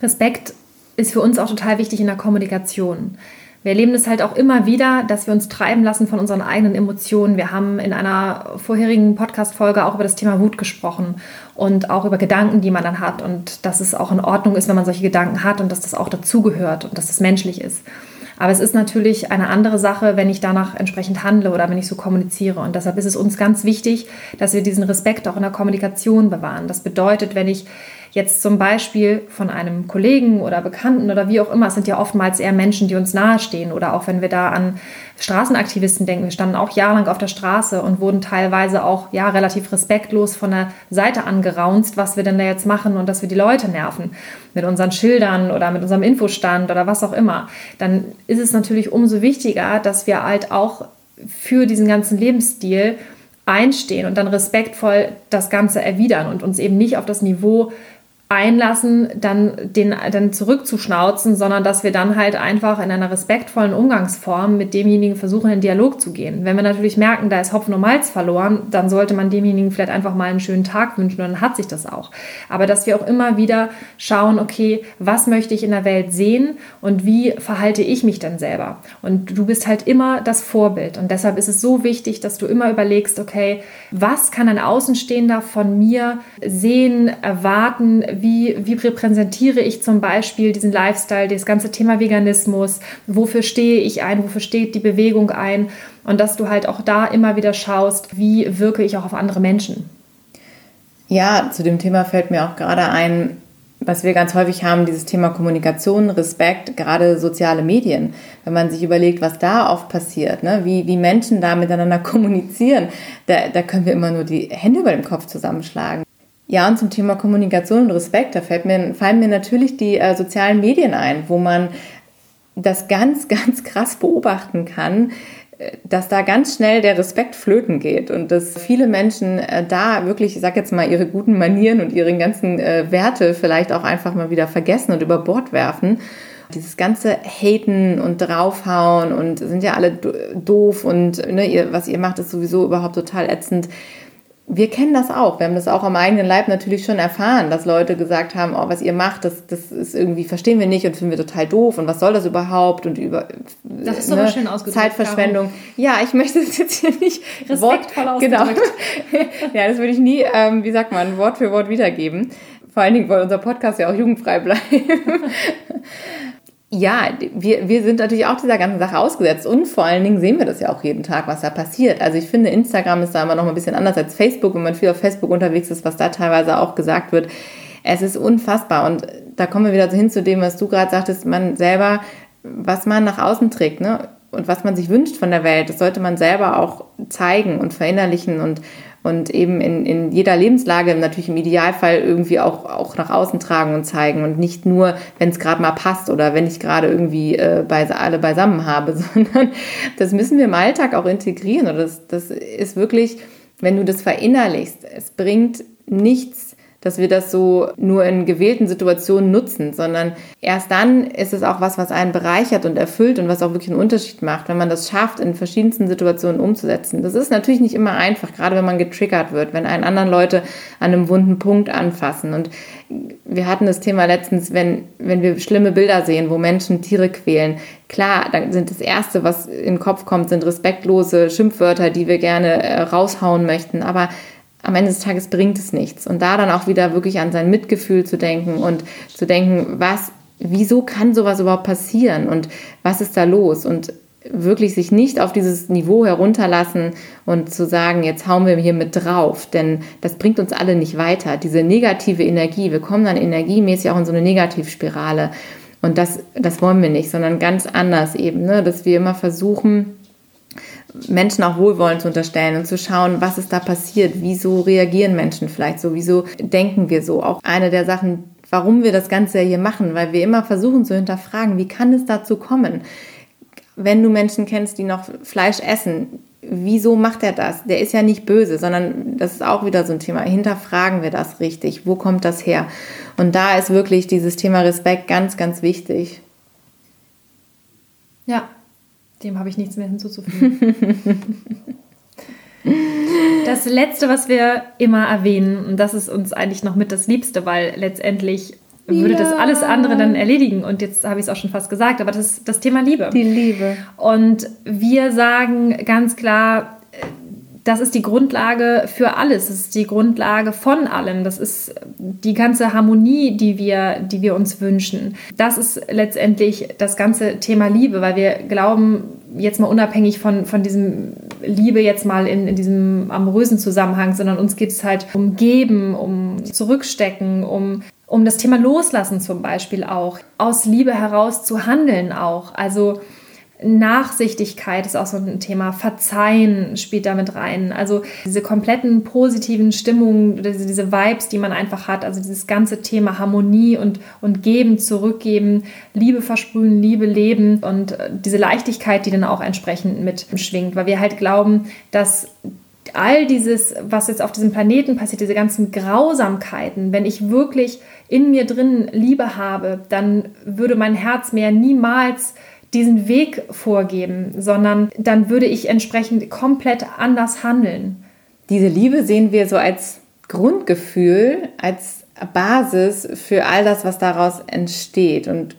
Respekt ist für uns auch total wichtig in der Kommunikation. Wir erleben es halt auch immer wieder, dass wir uns treiben lassen von unseren eigenen Emotionen. Wir haben in einer vorherigen Podcast-Folge auch über das Thema Wut gesprochen und auch über Gedanken, die man dann hat und dass es auch in Ordnung ist, wenn man solche Gedanken hat und dass das auch dazugehört und dass das menschlich ist. Aber es ist natürlich eine andere Sache, wenn ich danach entsprechend handle oder wenn ich so kommuniziere. Und deshalb ist es uns ganz wichtig, dass wir diesen Respekt auch in der Kommunikation bewahren. Das bedeutet, wenn ich jetzt zum Beispiel von einem Kollegen oder Bekannten oder wie auch immer, es sind ja oftmals eher Menschen, die uns nahestehen oder auch wenn wir da an Straßenaktivisten denken, wir standen auch jahrelang auf der Straße und wurden teilweise auch ja relativ respektlos von der Seite angeraunzt, was wir denn da jetzt machen und dass wir die Leute nerven. Mit unseren Schildern oder mit unserem Infostand oder was auch immer, dann ist es natürlich umso wichtiger, dass wir halt auch für diesen ganzen Lebensstil einstehen und dann respektvoll das Ganze erwidern und uns eben nicht auf das Niveau einlassen, dann, den, dann zurückzuschnauzen, sondern dass wir dann halt einfach in einer respektvollen Umgangsform mit demjenigen versuchen, in Dialog zu gehen. Wenn wir natürlich merken, da ist Hopfen und Malz verloren, dann sollte man demjenigen vielleicht einfach mal einen schönen Tag wünschen und dann hat sich das auch. Aber dass wir auch immer wieder schauen, okay, was möchte ich in der Welt sehen und wie verhalte ich mich dann selber? Und du bist halt immer das Vorbild und deshalb ist es so wichtig, dass du immer überlegst, okay, was kann ein Außenstehender von mir sehen, erwarten, wie, wie repräsentiere ich zum Beispiel diesen Lifestyle, das ganze Thema Veganismus, wofür stehe ich ein, wofür steht die Bewegung ein und dass du halt auch da immer wieder schaust, wie wirke ich auch auf andere Menschen. Ja, zu dem Thema fällt mir auch gerade ein, was wir ganz häufig haben, dieses Thema Kommunikation, Respekt, gerade soziale Medien. Wenn man sich überlegt, was da oft passiert, ne? wie, wie Menschen da miteinander kommunizieren, da, da können wir immer nur die Hände über dem Kopf zusammenschlagen. Ja, und zum Thema Kommunikation und Respekt, da fällt mir, fallen mir natürlich die äh, sozialen Medien ein, wo man das ganz, ganz krass beobachten kann, dass da ganz schnell der Respekt flöten geht und dass viele Menschen äh, da wirklich, ich sag jetzt mal, ihre guten Manieren und ihre ganzen äh, Werte vielleicht auch einfach mal wieder vergessen und über Bord werfen. Dieses ganze Haten und draufhauen und sind ja alle doof und ne, ihr, was ihr macht, ist sowieso überhaupt total ätzend wir kennen das auch. Wir haben das auch am eigenen Leib natürlich schon erfahren, dass Leute gesagt haben, oh, was ihr macht, das, das ist irgendwie, verstehen wir nicht und finden wir total doof und was soll das überhaupt und über das ist ne, schön Zeitverschwendung. Darum. Ja, ich möchte das jetzt hier nicht respektvoll Wort, genau. Genau. ja, das würde ich nie, ähm, wie sagt man, Wort für Wort wiedergeben. Vor allen Dingen, weil unser Podcast ja auch jugendfrei bleibt. Ja, wir, wir sind natürlich auch dieser ganzen Sache ausgesetzt und vor allen Dingen sehen wir das ja auch jeden Tag, was da passiert. Also ich finde, Instagram ist da immer noch ein bisschen anders als Facebook, wenn man viel auf Facebook unterwegs ist, was da teilweise auch gesagt wird. Es ist unfassbar und da kommen wir wieder hin zu dem, was du gerade sagtest, man selber, was man nach außen trägt, ne? Und was man sich wünscht von der Welt, das sollte man selber auch zeigen und verinnerlichen und und eben in, in jeder Lebenslage natürlich im Idealfall irgendwie auch, auch nach außen tragen und zeigen und nicht nur, wenn es gerade mal passt oder wenn ich gerade irgendwie äh, bei, alle beisammen habe, sondern das müssen wir im Alltag auch integrieren. Und das, das ist wirklich, wenn du das verinnerlichst, es bringt nichts, dass wir das so nur in gewählten Situationen nutzen, sondern erst dann ist es auch was, was einen bereichert und erfüllt und was auch wirklich einen Unterschied macht, wenn man das schafft, in verschiedensten Situationen umzusetzen. Das ist natürlich nicht immer einfach, gerade wenn man getriggert wird, wenn einen anderen Leute an einem wunden Punkt anfassen. Und wir hatten das Thema letztens, wenn, wenn wir schlimme Bilder sehen, wo Menschen Tiere quälen. Klar, dann sind das Erste, was in den Kopf kommt, sind respektlose Schimpfwörter, die wir gerne äh, raushauen möchten. Aber am Ende des Tages bringt es nichts. Und da dann auch wieder wirklich an sein Mitgefühl zu denken und zu denken, was, wieso kann sowas überhaupt passieren und was ist da los? Und wirklich sich nicht auf dieses Niveau herunterlassen und zu sagen, jetzt hauen wir hier mit drauf, denn das bringt uns alle nicht weiter. Diese negative Energie, wir kommen dann energiemäßig auch in so eine Negativspirale. Und das, das wollen wir nicht, sondern ganz anders eben, ne? dass wir immer versuchen, Menschen auch Wohlwollen zu unterstellen und zu schauen, was ist da passiert, wieso reagieren Menschen vielleicht so, wieso denken wir so. Auch eine der Sachen, warum wir das Ganze hier machen, weil wir immer versuchen zu hinterfragen, wie kann es dazu kommen? Wenn du Menschen kennst, die noch Fleisch essen, wieso macht er das? Der ist ja nicht böse, sondern das ist auch wieder so ein Thema. Hinterfragen wir das richtig? Wo kommt das her? Und da ist wirklich dieses Thema Respekt ganz, ganz wichtig. Ja, dem habe ich nichts mehr hinzuzufügen. das Letzte, was wir immer erwähnen, und das ist uns eigentlich noch mit das Liebste, weil letztendlich würde ja. das alles andere dann erledigen. Und jetzt habe ich es auch schon fast gesagt, aber das ist das Thema Liebe. Die Liebe. Und wir sagen ganz klar, das ist die Grundlage für alles. Das ist die Grundlage von allem. Das ist die ganze Harmonie, die wir, die wir uns wünschen. Das ist letztendlich das ganze Thema Liebe, weil wir glauben, jetzt mal unabhängig von, von diesem Liebe jetzt mal in, in diesem amorösen Zusammenhang, sondern uns geht es halt um Geben, um Zurückstecken, um um das Thema Loslassen zum Beispiel auch, aus Liebe heraus zu handeln auch. Also Nachsichtigkeit ist auch so ein Thema. Verzeihen spielt damit rein. Also diese kompletten positiven Stimmungen, diese, diese Vibes, die man einfach hat. Also dieses ganze Thema Harmonie und, und Geben, Zurückgeben, Liebe versprühen, Liebe leben und äh, diese Leichtigkeit, die dann auch entsprechend mitschwingt. Weil wir halt glauben, dass all dieses, was jetzt auf diesem Planeten passiert, diese ganzen Grausamkeiten, wenn ich wirklich in mir drin Liebe habe, dann würde mein Herz mehr niemals diesen Weg vorgeben, sondern dann würde ich entsprechend komplett anders handeln. Diese Liebe sehen wir so als Grundgefühl, als Basis für all das, was daraus entsteht. Und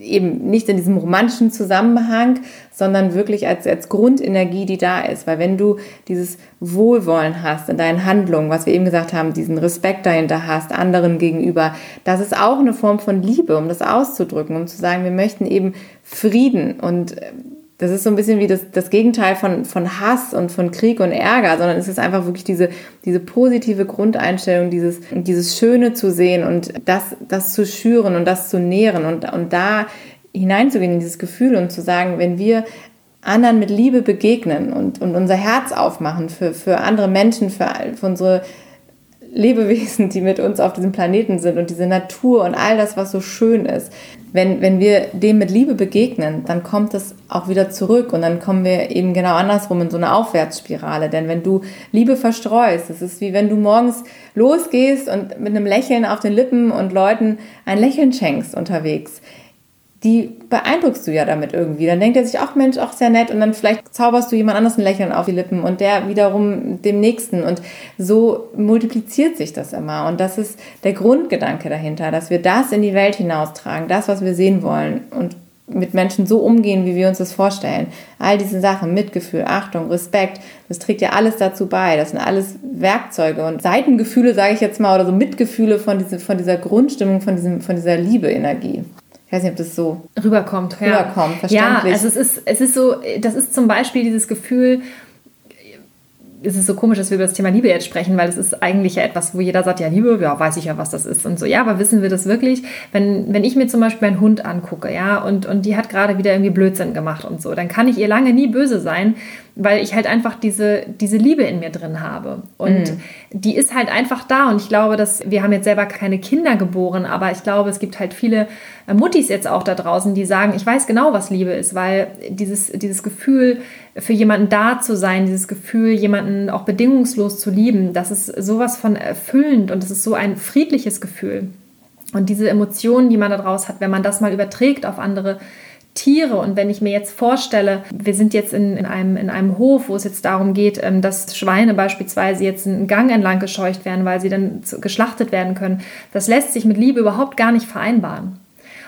eben nicht in diesem romantischen Zusammenhang, sondern wirklich als, als Grundenergie, die da ist. Weil wenn du dieses Wohlwollen hast in deinen Handlungen, was wir eben gesagt haben, diesen Respekt dahinter hast, anderen gegenüber, das ist auch eine Form von Liebe, um das auszudrücken, um zu sagen, wir möchten eben Frieden und das ist so ein bisschen wie das, das Gegenteil von, von Hass und von Krieg und Ärger, sondern es ist einfach wirklich diese, diese positive Grundeinstellung, dieses, dieses Schöne zu sehen und das, das zu schüren und das zu nähren und, und da hineinzugehen in dieses Gefühl und zu sagen, wenn wir anderen mit Liebe begegnen und, und unser Herz aufmachen für, für andere Menschen, für, für unsere Lebewesen, die mit uns auf diesem Planeten sind und diese Natur und all das, was so schön ist, wenn, wenn wir dem mit Liebe begegnen, dann kommt es auch wieder zurück und dann kommen wir eben genau andersrum in so eine Aufwärtsspirale. Denn wenn du Liebe verstreust, es ist wie wenn du morgens losgehst und mit einem Lächeln auf den Lippen und Leuten ein Lächeln schenkst unterwegs die beeindruckst du ja damit irgendwie. Dann denkt er sich, ach Mensch, auch sehr nett und dann vielleicht zauberst du jemand anders ein Lächeln auf die Lippen und der wiederum dem nächsten und so multipliziert sich das immer und das ist der Grundgedanke dahinter, dass wir das in die Welt hinaustragen, das, was wir sehen wollen und mit Menschen so umgehen, wie wir uns das vorstellen. All diese Sachen, Mitgefühl, Achtung, Respekt, das trägt ja alles dazu bei. Das sind alles Werkzeuge und Seitengefühle, sage ich jetzt mal, oder so Mitgefühle von, diese, von dieser Grundstimmung, von, diesem, von dieser Liebe-Energie. Ich weiß nicht, ob das so rüberkommt. Rüberkommt, ja. verständlich. Ja, also es ist, es ist so, das ist zum Beispiel dieses Gefühl, es ist so komisch, dass wir über das Thema Liebe jetzt sprechen, weil es ist eigentlich ja etwas, wo jeder sagt, ja, Liebe, ja, weiß ich ja, was das ist und so. Ja, aber wissen wir das wirklich? Wenn, wenn ich mir zum Beispiel meinen Hund angucke, ja, und, und die hat gerade wieder irgendwie Blödsinn gemacht und so, dann kann ich ihr lange nie böse sein, weil ich halt einfach diese, diese Liebe in mir drin habe. Und mhm. die ist halt einfach da. Und ich glaube, dass wir haben jetzt selber keine Kinder geboren, aber ich glaube, es gibt halt viele äh, Muttis jetzt auch da draußen, die sagen, ich weiß genau, was Liebe ist, weil dieses, dieses Gefühl, für jemanden da zu sein, dieses Gefühl, jemanden auch bedingungslos zu lieben, das ist sowas von erfüllend und es ist so ein friedliches Gefühl. Und diese Emotionen, die man daraus hat, wenn man das mal überträgt auf andere Tiere. Und wenn ich mir jetzt vorstelle, wir sind jetzt in, in, einem, in einem Hof, wo es jetzt darum geht, ähm, dass Schweine beispielsweise jetzt einen Gang entlang gescheucht werden, weil sie dann geschlachtet werden können, das lässt sich mit Liebe überhaupt gar nicht vereinbaren.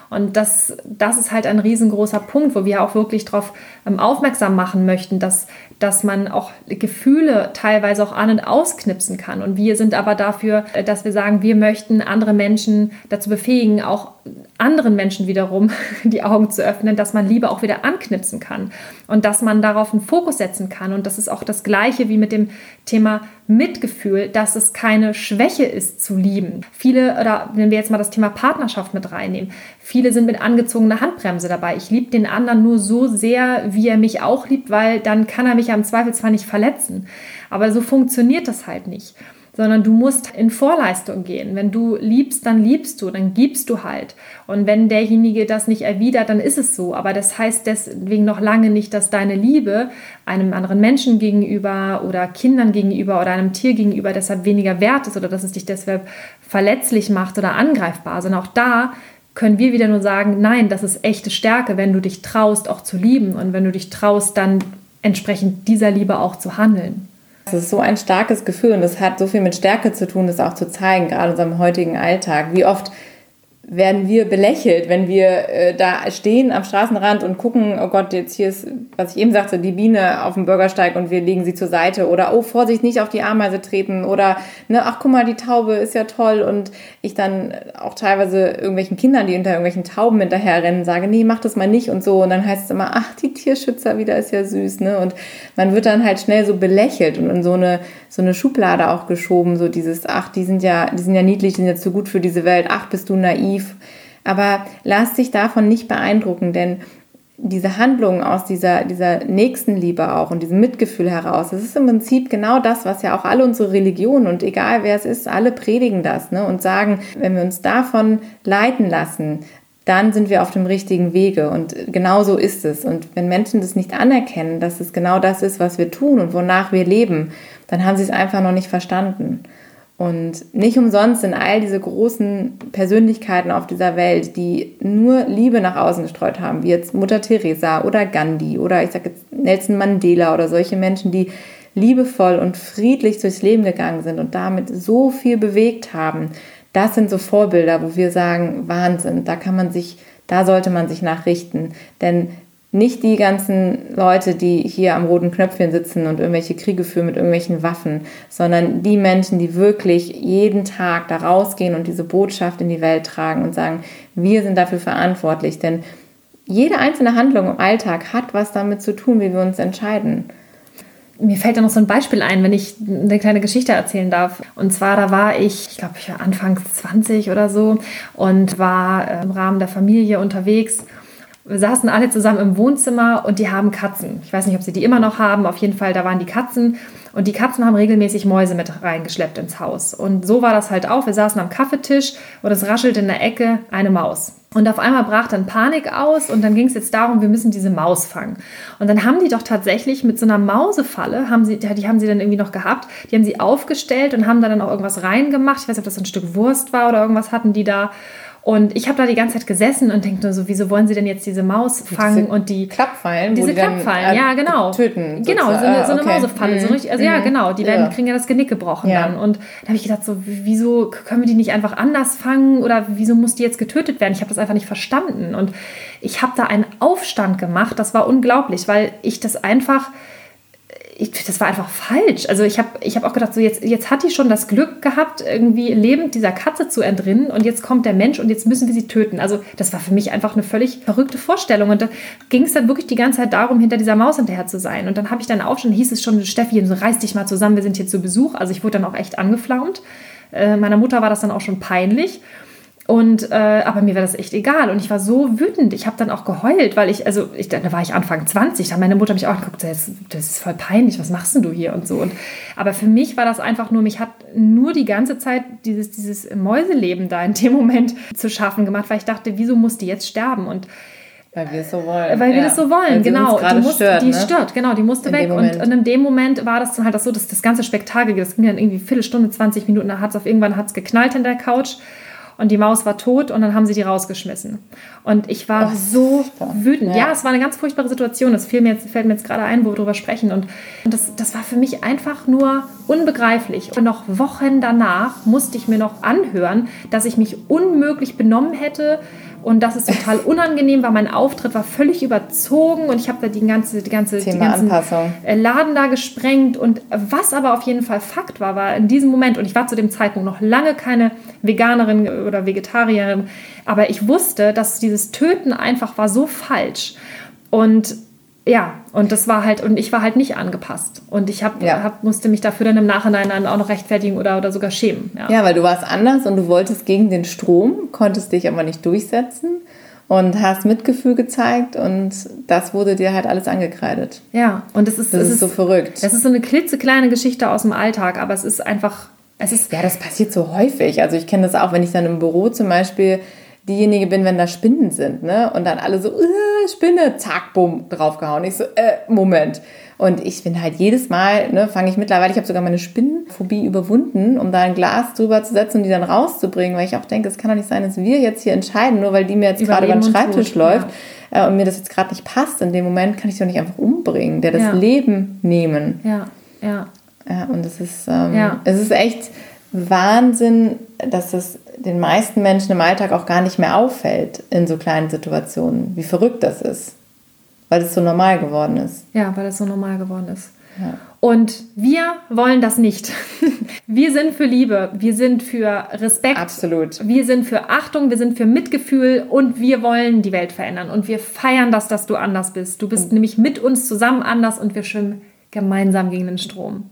Und das, das ist halt ein riesengroßer Punkt, wo wir auch wirklich darauf ähm, aufmerksam machen möchten, dass, dass man auch Gefühle teilweise auch an- und ausknipsen kann. Und wir sind aber dafür, äh, dass wir sagen, wir möchten andere Menschen dazu befähigen, auch anderen Menschen wiederum die Augen zu öffnen, dass man Liebe auch wieder anknipsen kann und dass man darauf einen Fokus setzen kann. Und das ist auch das Gleiche wie mit dem Thema Mitgefühl, dass es keine Schwäche ist zu lieben. Viele, oder wenn wir jetzt mal das Thema Partnerschaft mit reinnehmen, viele sind mit angezogener Handbremse dabei. Ich liebe den anderen nur so sehr, wie er mich auch liebt, weil dann kann er mich ja im Zweifel zwar nicht verletzen. Aber so funktioniert das halt nicht sondern du musst in Vorleistung gehen. Wenn du liebst, dann liebst du, dann gibst du halt. Und wenn derjenige das nicht erwidert, dann ist es so. Aber das heißt deswegen noch lange nicht, dass deine Liebe einem anderen Menschen gegenüber oder Kindern gegenüber oder einem Tier gegenüber deshalb weniger wert ist oder dass es dich deshalb verletzlich macht oder angreifbar, sondern auch da können wir wieder nur sagen, nein, das ist echte Stärke, wenn du dich traust, auch zu lieben und wenn du dich traust, dann entsprechend dieser Liebe auch zu handeln. Das ist so ein starkes Gefühl und das hat so viel mit Stärke zu tun, das auch zu zeigen, gerade in unserem heutigen Alltag. Wie oft werden wir belächelt, wenn wir äh, da stehen am Straßenrand und gucken, oh Gott, jetzt hier ist, was ich eben sagte, die Biene auf dem Bürgersteig und wir legen sie zur Seite oder oh, Vorsicht, nicht auf die Ameise treten oder ne, ach guck mal, die Taube ist ja toll und ich dann auch teilweise irgendwelchen Kindern, die unter irgendwelchen Tauben hinterherrennen, sage, nee, mach das mal nicht und so und dann heißt es immer, ach, die Tierschützer wieder ist ja süß, ne? Und man wird dann halt schnell so belächelt und in so eine so eine Schublade auch geschoben, so dieses, ach, die sind ja, die sind ja niedlich, die sind ja zu gut für diese Welt, ach, bist du naiv. Aber lass dich davon nicht beeindrucken, denn diese Handlung aus dieser, dieser Nächstenliebe auch und diesem Mitgefühl heraus, das ist im Prinzip genau das, was ja auch alle unsere Religionen und egal wer es ist, alle predigen das ne, und sagen, wenn wir uns davon leiten lassen, dann sind wir auf dem richtigen Wege. Und genau so ist es. Und wenn Menschen das nicht anerkennen, dass es genau das ist, was wir tun und wonach wir leben, dann haben sie es einfach noch nicht verstanden. Und nicht umsonst sind all diese großen Persönlichkeiten auf dieser Welt, die nur Liebe nach außen gestreut haben, wie jetzt Mutter Teresa oder Gandhi oder ich sage jetzt Nelson Mandela oder solche Menschen, die liebevoll und friedlich durchs Leben gegangen sind und damit so viel bewegt haben. Das sind so Vorbilder, wo wir sagen, Wahnsinn, da kann man sich, da sollte man sich nachrichten. Denn nicht die ganzen Leute, die hier am roten Knöpfchen sitzen und irgendwelche Kriege führen mit irgendwelchen Waffen, sondern die Menschen, die wirklich jeden Tag da rausgehen und diese Botschaft in die Welt tragen und sagen, wir sind dafür verantwortlich. Denn jede einzelne Handlung im Alltag hat was damit zu tun, wie wir uns entscheiden. Mir fällt da noch so ein Beispiel ein, wenn ich eine kleine Geschichte erzählen darf. Und zwar, da war ich, ich glaube, ich war Anfang 20 oder so und war im Rahmen der Familie unterwegs wir saßen alle zusammen im Wohnzimmer und die haben Katzen. Ich weiß nicht, ob sie die immer noch haben. Auf jeden Fall, da waren die Katzen. Und die Katzen haben regelmäßig Mäuse mit reingeschleppt ins Haus. Und so war das halt auch. Wir saßen am Kaffeetisch und es raschelt in der Ecke eine Maus. Und auf einmal brach dann Panik aus und dann ging es jetzt darum, wir müssen diese Maus fangen. Und dann haben die doch tatsächlich mit so einer Mausefalle, haben sie, die haben sie dann irgendwie noch gehabt, die haben sie aufgestellt und haben da dann auch irgendwas reingemacht. Ich weiß nicht, ob das ein Stück Wurst war oder irgendwas hatten die da. Und ich habe da die ganze Zeit gesessen und denke nur so, wieso wollen sie denn jetzt diese Maus fangen diese und die Klappfallen, diese die Klappfallen, ja genau, töten, genau, so eine, so eine okay. Mausefalle, mhm. so richtig, also mhm. ja genau, die werden, ja. kriegen ja das Genick gebrochen ja. dann. Und da habe ich gedacht so, wieso können wir die nicht einfach anders fangen oder wieso muss die jetzt getötet werden? Ich habe das einfach nicht verstanden und ich habe da einen Aufstand gemacht. Das war unglaublich, weil ich das einfach ich, das war einfach falsch. Also ich habe ich hab auch gedacht, so jetzt, jetzt hat die schon das Glück gehabt, irgendwie lebend dieser Katze zu entrinnen und jetzt kommt der Mensch und jetzt müssen wir sie töten. Also das war für mich einfach eine völlig verrückte Vorstellung. Und da ging es dann wirklich die ganze Zeit darum, hinter dieser Maus hinterher zu sein. Und dann habe ich dann auch schon, hieß es schon, Steffi, so reiß dich mal zusammen, wir sind hier zu Besuch. Also ich wurde dann auch echt angeflaumt. Äh, meiner Mutter war das dann auch schon peinlich. Und, äh, aber mir war das echt egal. Und ich war so wütend. Ich habe dann auch geheult, weil ich, also ich, da war ich Anfang 20, da meine Mutter mich auch angeguckt, das, das ist voll peinlich, was machst denn du hier und so. Und, aber für mich war das einfach nur, mich hat nur die ganze Zeit dieses, dieses Mäuseleben da in dem Moment zu schaffen gemacht, weil ich dachte, wieso muss die jetzt sterben? Und weil wir es so wollen. Weil wir ja. das so wollen, genau. die, musste, stört, die ne? stört, genau, die musste in weg. Und, und, in dem Moment war das dann halt auch so, dass das ganze Spektakel, das ging dann irgendwie eine Viertelstunde, 20 Minuten, da hat es auf irgendwann hat's geknallt in der Couch und die Maus war tot und dann haben sie die rausgeschmissen. Und ich war oh, so wütend. Ja. ja. es war eine ganz furchtbare Situation. Das fällt mir jetzt, fällt mir jetzt gerade ein, wo wir drüber sprechen. Und, und das, das war für mich einfach nur unbegreiflich. Und noch Wochen danach musste ich mir noch anhören, dass ich mich unmöglich benommen hätte, und das ist total unangenehm, weil mein Auftritt war völlig überzogen und ich habe da die ganze, die ganze die ganzen Anpassung. Äh, Laden da gesprengt. Und was aber auf jeden Fall Fakt war, war in diesem Moment, und ich war zu dem Zeitpunkt noch lange keine Veganerin oder Vegetarierin, aber ich wusste, dass dieses Töten einfach war so falsch. Und ja, und das war halt, und ich war halt nicht angepasst. Und ich hab, ja. hab, musste mich dafür dann im Nachhinein dann auch noch rechtfertigen oder, oder sogar schämen. Ja. ja, weil du warst anders und du wolltest gegen den Strom, konntest dich aber nicht durchsetzen und hast Mitgefühl gezeigt und das wurde dir halt alles angekreidet. Ja, und es ist, das es ist, ist so verrückt. Das ist so eine klitzekleine Geschichte aus dem Alltag, aber es ist einfach, es ist. Ja, das passiert so häufig. Also ich kenne das auch, wenn ich dann im Büro zum Beispiel diejenige bin, wenn da Spinnen sind, ne? Und dann alle so, äh, Spinne, zack, bumm, draufgehauen. Ich so, äh, Moment. Und ich bin halt jedes Mal, ne, fange ich mittlerweile, ich habe sogar meine Spinnenphobie überwunden, um da ein Glas drüber zu setzen und die dann rauszubringen, weil ich auch denke, es kann doch nicht sein, dass wir jetzt hier entscheiden, nur weil die mir jetzt gerade über den Schreibtisch läuft ja. äh, und mir das jetzt gerade nicht passt. In dem Moment kann ich sie doch nicht einfach umbringen, der das ja. Leben nehmen. Ja, ja. Ja, und es ist, ähm, ja. es ist echt Wahnsinn, dass es den meisten Menschen im Alltag auch gar nicht mehr auffällt in so kleinen Situationen, wie verrückt das ist, weil es so normal geworden ist. Ja, weil es so normal geworden ist. Ja. Und wir wollen das nicht. Wir sind für Liebe, wir sind für Respekt. Absolut. Wir sind für Achtung, wir sind für Mitgefühl und wir wollen die Welt verändern. Und wir feiern das, dass du anders bist. Du bist und nämlich mit uns zusammen anders und wir schwimmen gemeinsam gegen den Strom.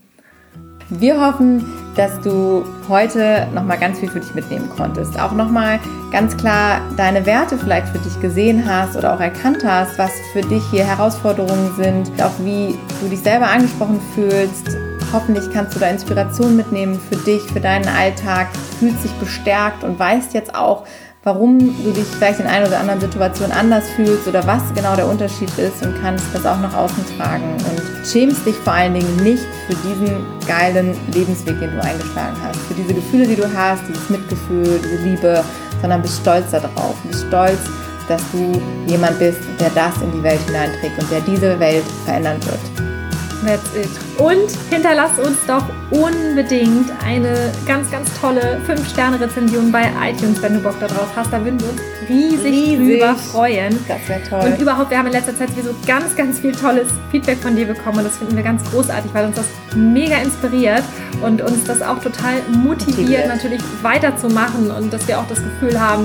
Wir hoffen, dass du heute nochmal ganz viel für dich mitnehmen konntest. Auch nochmal ganz klar deine Werte vielleicht für dich gesehen hast oder auch erkannt hast, was für dich hier Herausforderungen sind, auch wie du dich selber angesprochen fühlst. Hoffentlich kannst du da Inspiration mitnehmen für dich, für deinen Alltag, fühlst dich bestärkt und weißt jetzt auch, warum du dich vielleicht in einer oder anderen Situation anders fühlst oder was genau der Unterschied ist und kannst das auch nach außen tragen und schämst dich vor allen Dingen nicht für diesen geilen Lebensweg, den du eingeschlagen hast, für diese Gefühle, die du hast, dieses Mitgefühl, diese Liebe, sondern bist stolz darauf, bist stolz, dass du jemand bist, der das in die Welt hineinträgt und der diese Welt verändern wird. That's it. Und hinterlass uns doch unbedingt eine ganz, ganz tolle 5-Sterne-Rezension bei iTunes, wenn du Bock darauf hast. Da würden wir uns riesig, riesig. drüber freuen. Das wäre toll. Und überhaupt, wir haben in letzter Zeit sowieso ganz, ganz viel tolles Feedback von dir bekommen und das finden wir ganz großartig, weil uns das mega inspiriert und uns das auch total motiviert, motiviert. natürlich weiterzumachen und dass wir auch das Gefühl haben,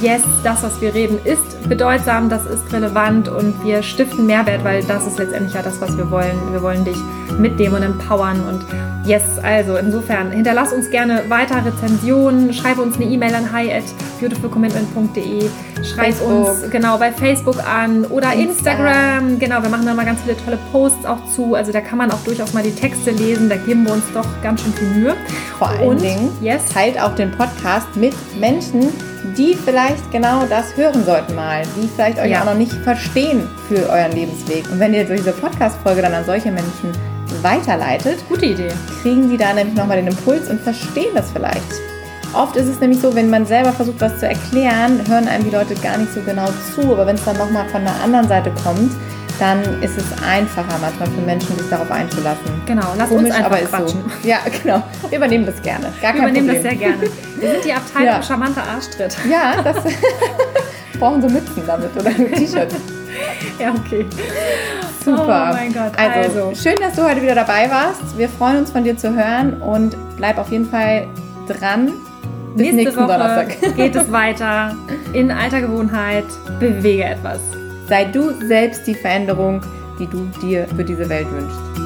yes, das, was wir reden, ist bedeutsam, das ist relevant und wir stiften Mehrwert, weil das ist letztendlich ja das, was wir wollen. Wir wollen dich mit mitnehmen und empowern. Und yes, also insofern, hinterlass uns gerne weiter Rezensionen, schreibe uns eine E-Mail an hi at beautifulcommitment.de, schreib Facebook. uns genau bei Facebook an oder Insta. Instagram. Genau, wir machen da mal ganz viele tolle Posts auch zu. Also da kann man auch durchaus mal die Texte lesen. Da geben wir uns doch ganz schön viel Mühe. Vor allen Und, Dingen yes. teilt auch den Podcast mit Menschen, die vielleicht genau das hören sollten mal, die vielleicht euch Ja. auch noch nicht verstehen für euren Lebensweg. Und wenn ihr durch diese Podcast-Folge dann an solche Menschen weiterleitet, Gute Idee. kriegen die da nämlich nochmal den Impuls und verstehen das vielleicht. Oft ist es nämlich so, wenn man selber versucht, was zu erklären, hören einem die Leute gar nicht so genau zu. Aber wenn es dann nochmal von der anderen Seite kommt, dann ist es einfacher manchmal für Menschen, sich darauf einzulassen. Genau, lass Komisch, uns einfach aber quatschen. so. Ja, genau. Wir übernehmen das gerne. Gar Wir kein übernehmen Problem. das sehr gerne. Wir sind die Abteilung Ja. charmanter Arschtritt. Ja, das brauchen so Mützen damit oder T-Shirts. Ja, okay. Super. Oh mein Gott. Also, Also, schön, dass du heute wieder dabei warst. Wir freuen uns von dir zu hören und bleib auf jeden Fall dran. Bis nächste nächsten Woche Donnerstag. geht es weiter in alter Gewohnheit. Bewege etwas. Sei du selbst die Veränderung, die du dir für diese Welt wünschst.